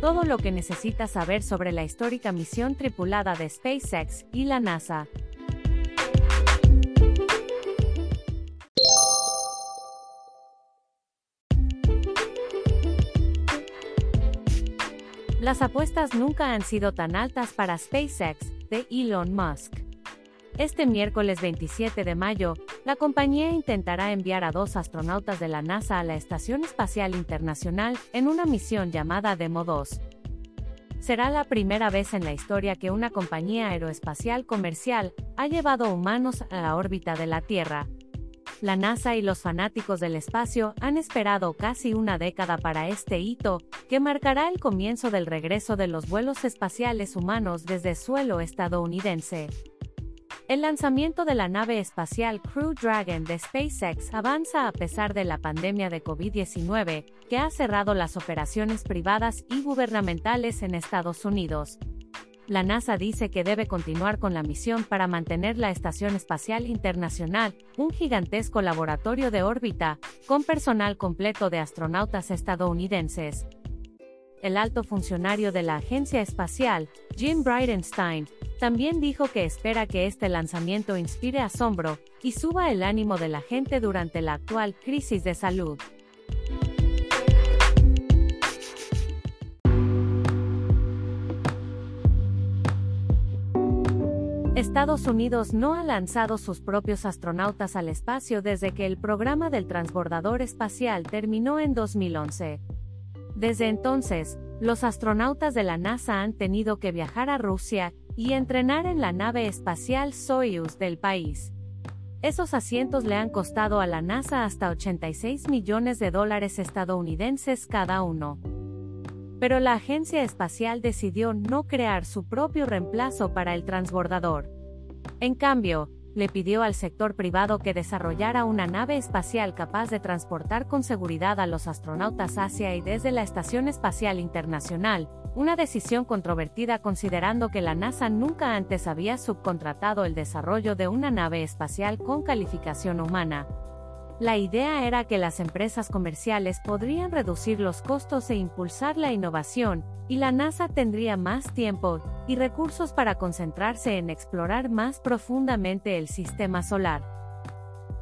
todo lo que necesitas saber sobre la histórica misión tripulada de SpaceX y la NASA. Las apuestas nunca han sido tan altas para SpaceX, de Elon Musk. Este miércoles 27 de mayo, la compañía intentará enviar a dos astronautas de la NASA a la Estación Espacial Internacional en una misión llamada Demo 2. Será la primera vez en la historia que una compañía aeroespacial comercial ha llevado humanos a la órbita de la Tierra. La NASA y los fanáticos del espacio han esperado casi una década para este hito, que marcará el comienzo del regreso de los vuelos espaciales humanos desde suelo estadounidense. El lanzamiento de la nave espacial Crew Dragon de SpaceX avanza a pesar de la pandemia de COVID-19, que ha cerrado las operaciones privadas y gubernamentales en Estados Unidos. La NASA dice que debe continuar con la misión para mantener la Estación Espacial Internacional, un gigantesco laboratorio de órbita, con personal completo de astronautas estadounidenses. El alto funcionario de la agencia espacial, Jim Bridenstine, también dijo que espera que este lanzamiento inspire asombro y suba el ánimo de la gente durante la actual crisis de salud. Estados Unidos no ha lanzado sus propios astronautas al espacio desde que el programa del transbordador espacial terminó en 2011. Desde entonces, los astronautas de la NASA han tenido que viajar a Rusia y entrenar en la nave espacial Soyuz del país. Esos asientos le han costado a la NASA hasta 86 millones de dólares estadounidenses cada uno. Pero la agencia espacial decidió no crear su propio reemplazo para el transbordador. En cambio, le pidió al sector privado que desarrollara una nave espacial capaz de transportar con seguridad a los astronautas hacia y desde la Estación Espacial Internacional, una decisión controvertida considerando que la NASA nunca antes había subcontratado el desarrollo de una nave espacial con calificación humana. La idea era que las empresas comerciales podrían reducir los costos e impulsar la innovación, y la NASA tendría más tiempo y recursos para concentrarse en explorar más profundamente el sistema solar.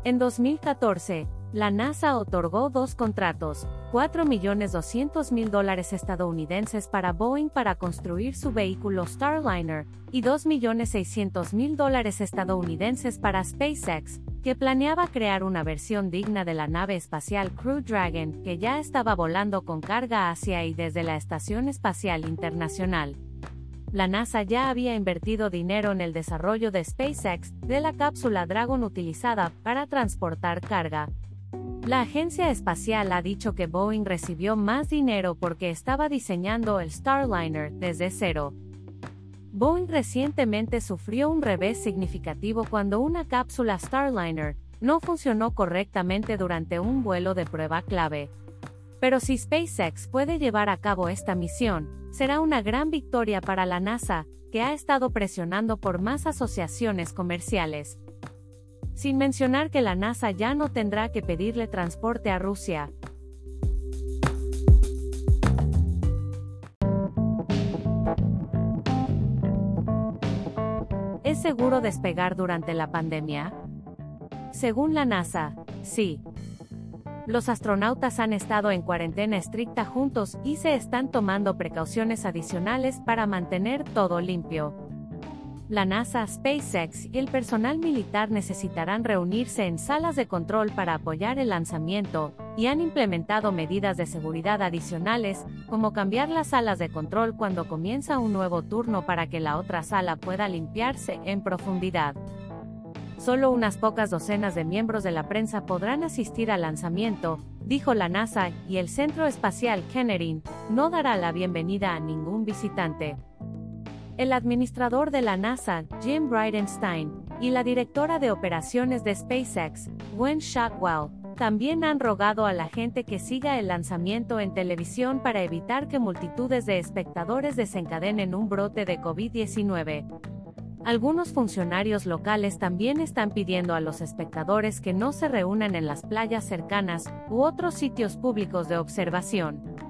En 2014, la NASA otorgó dos contratos, 4.200.000 dólares estadounidenses para Boeing para construir su vehículo Starliner, y 2.600.000 dólares estadounidenses para SpaceX, que planeaba crear una versión digna de la nave espacial Crew Dragon, que ya estaba volando con carga hacia y desde la Estación Espacial Internacional la NASA ya había invertido dinero en el desarrollo de SpaceX, de la cápsula Dragon utilizada para transportar carga, la agencia espacial ha dicho que Boeing recibió más dinero porque estaba diseñando el Starliner desde cero. Boeing recientemente sufrió un revés significativo cuando una cápsula Starliner no funcionó correctamente durante un vuelo de prueba clave. Pero si SpaceX puede llevar a cabo esta misión, será una gran victoria para la NASA, que ha estado presionando por más asociaciones comerciales. Sin mencionar que la NASA ya no tendrá que pedirle transporte a Rusia. ¿Es seguro despegar durante la pandemia? Según la NASA, sí. Los astronautas han estado en cuarentena estricta juntos y se están tomando precauciones adicionales para mantener todo limpio la NASA, SpaceX y el personal militar necesitarán reunirse en salas de control para apoyar el lanzamiento, y han implementado medidas de seguridad adicionales, como cambiar las salas de control cuando comienza un nuevo turno para que la otra sala pueda limpiarse en profundidad. Solo unas pocas docenas de miembros de la prensa podrán asistir al lanzamiento, dijo la NASA, y el Centro Espacial Kennedy no dará la bienvenida a ningún visitante. El administrador de la NASA, Jim Bridenstine, y la directora de operaciones de SpaceX, Gwen Shotwell, también han rogado a la gente que siga el lanzamiento en televisión para evitar que multitudes de espectadores desencadenen un brote de COVID-19. Algunos funcionarios locales también están pidiendo a los espectadores que no se reúnan en las playas cercanas u otros sitios públicos de observación.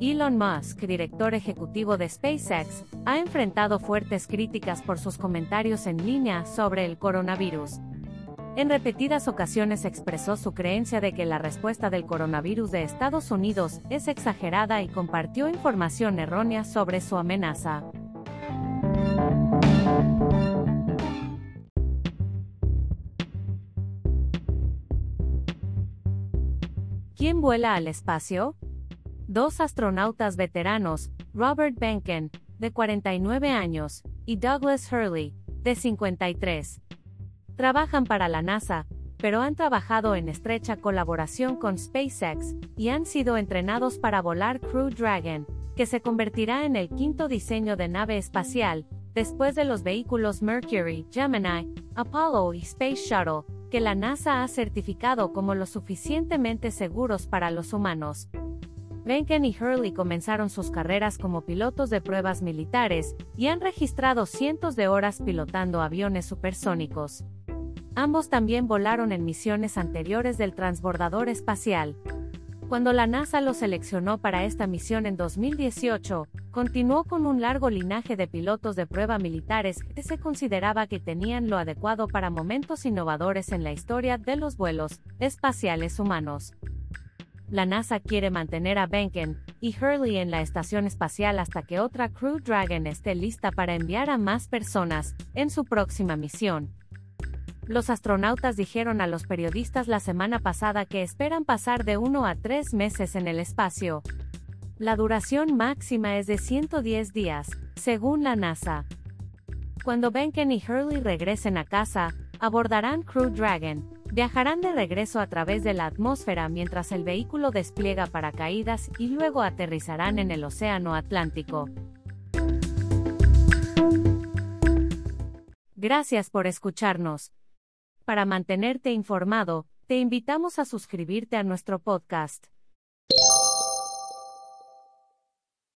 Elon Musk, director ejecutivo de SpaceX, ha enfrentado fuertes críticas por sus comentarios en línea sobre el coronavirus. En repetidas ocasiones expresó su creencia de que la respuesta del coronavirus de Estados Unidos es exagerada y compartió información errónea sobre su amenaza. ¿Quién vuela al espacio? Dos astronautas veteranos, Robert Benken, de 49 años, y Douglas Hurley, de 53. Trabajan para la NASA, pero han trabajado en estrecha colaboración con SpaceX, y han sido entrenados para volar Crew Dragon, que se convertirá en el quinto diseño de nave espacial, después de los vehículos Mercury, Gemini, Apollo y Space Shuttle, que la NASA ha certificado como lo suficientemente seguros para los humanos. Benken y Hurley comenzaron sus carreras como pilotos de pruebas militares y han registrado cientos de horas pilotando aviones supersónicos. Ambos también volaron en misiones anteriores del transbordador espacial. Cuando la NASA lo seleccionó para esta misión en 2018, continuó con un largo linaje de pilotos de prueba militares que se consideraba que tenían lo adecuado para momentos innovadores en la historia de los vuelos espaciales humanos. La NASA quiere mantener a Benken y Hurley en la estación espacial hasta que otra Crew Dragon esté lista para enviar a más personas en su próxima misión. Los astronautas dijeron a los periodistas la semana pasada que esperan pasar de uno a tres meses en el espacio, la duración máxima es de 110 días, según la NASA. Cuando Benken y Hurley regresen a casa, abordarán Crew Dragon, viajarán de regreso a través de la atmósfera mientras el vehículo despliega paracaídas y luego aterrizarán en el Océano Atlántico. Gracias por escucharnos. Para mantenerte informado, te invitamos a suscribirte a nuestro podcast.